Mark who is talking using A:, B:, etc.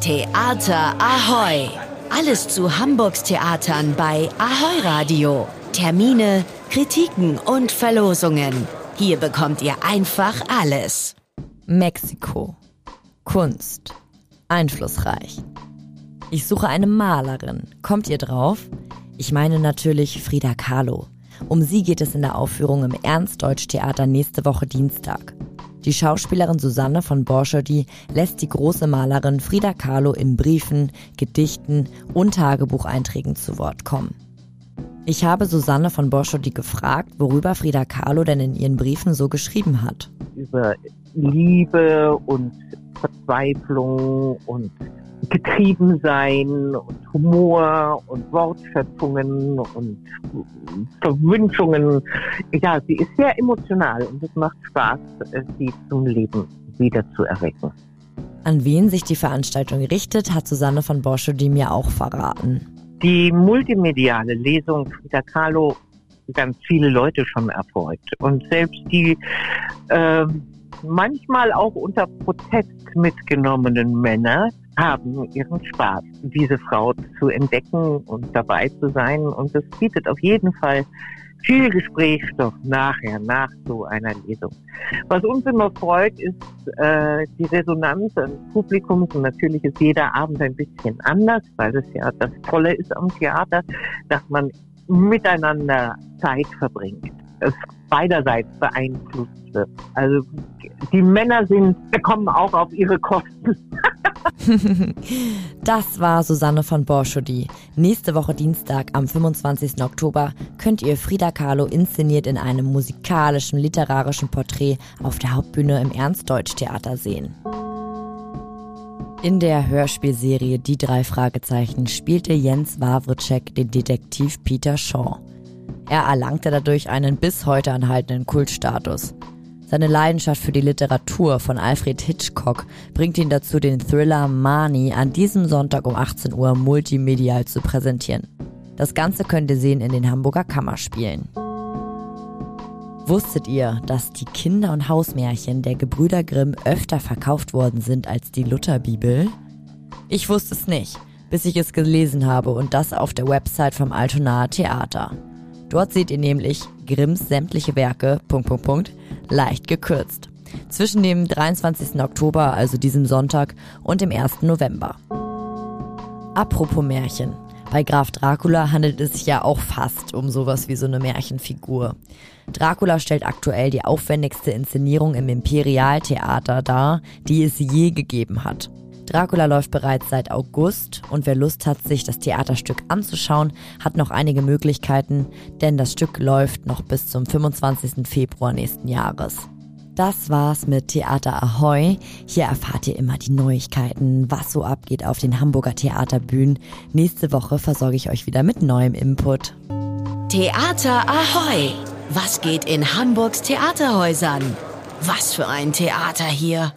A: Theater Ahoy! Alles zu Hamburgs Theatern bei Ahoy Radio. Termine, Kritiken und Verlosungen. Hier bekommt ihr einfach alles.
B: Mexiko. Kunst. Einflussreich. Ich suche eine Malerin. Kommt ihr drauf? Ich meine natürlich Frida Kahlo. Um sie geht es in der Aufführung im Ernst-Deutsch-Theater nächste Woche Dienstag. Die Schauspielerin Susanne von Borschody lässt die große Malerin Frida Kahlo in Briefen, Gedichten und Tagebucheinträgen zu Wort kommen. Ich habe Susanne von Borschody gefragt, worüber Frida Kahlo denn in ihren Briefen so geschrieben hat.
C: Über Liebe und Verzweiflung und Getriebensein und Humor und Wortschöpfungen und Verwünschungen. Ja, sie ist sehr emotional und es macht Spaß, sie zum Leben wieder zu erwecken.
B: An wen sich die Veranstaltung richtet, hat Susanne von Borschody mir auch verraten.
C: Die multimediale Lesung Frida Kahlo ganz viele Leute schon erfolgt und selbst die äh, manchmal auch unter Protest mitgenommenen Männer haben ihren Spaß, diese Frau zu entdecken und dabei zu sein. Und es bietet auf jeden Fall viel Gesprächsstoff nachher, nach so einer Lesung. Was uns immer freut, ist äh, die Resonanz des Publikums. Und natürlich ist jeder Abend ein bisschen anders, weil das ja das Tolle ist am Theater, dass man miteinander Zeit verbringt. Es beiderseits beeinflusst wird. Also die Männer sind, kommen auch auf ihre Kosten.
B: das war Susanne von Borschody. Nächste Woche Dienstag am 25. Oktober könnt ihr Frida Kahlo inszeniert in einem musikalischen, literarischen Porträt auf der Hauptbühne im Ernst-Deutsch-Theater sehen. In der Hörspielserie Die drei Fragezeichen spielte Jens Wawritschek den Detektiv Peter Shaw. Er erlangte dadurch einen bis heute anhaltenden Kultstatus. Seine Leidenschaft für die Literatur von Alfred Hitchcock bringt ihn dazu, den Thriller Mani an diesem Sonntag um 18 Uhr multimedial zu präsentieren. Das Ganze könnt ihr sehen in den Hamburger Kammerspielen. Wusstet ihr, dass die Kinder- und Hausmärchen der Gebrüder Grimm öfter verkauft worden sind als die Lutherbibel? Ich wusste es nicht, bis ich es gelesen habe und das auf der Website vom Altonaer Theater. Dort seht ihr nämlich Grimms sämtliche Werke, Punkt, Punkt, Punkt, leicht gekürzt. Zwischen dem 23. Oktober, also diesem Sonntag, und dem 1. November. Apropos Märchen. Bei Graf Dracula handelt es sich ja auch fast um sowas wie so eine Märchenfigur. Dracula stellt aktuell die aufwendigste Inszenierung im Imperialtheater dar, die es je gegeben hat. Dracula läuft bereits seit August und wer Lust hat, sich das Theaterstück anzuschauen, hat noch einige Möglichkeiten, denn das Stück läuft noch bis zum 25. Februar nächsten Jahres. Das war's mit Theater Ahoy. Hier erfahrt ihr immer die Neuigkeiten, was so abgeht auf den Hamburger Theaterbühnen. Nächste Woche versorge ich euch wieder mit neuem Input.
A: Theater Ahoy! Was geht in Hamburgs Theaterhäusern? Was für ein Theater hier!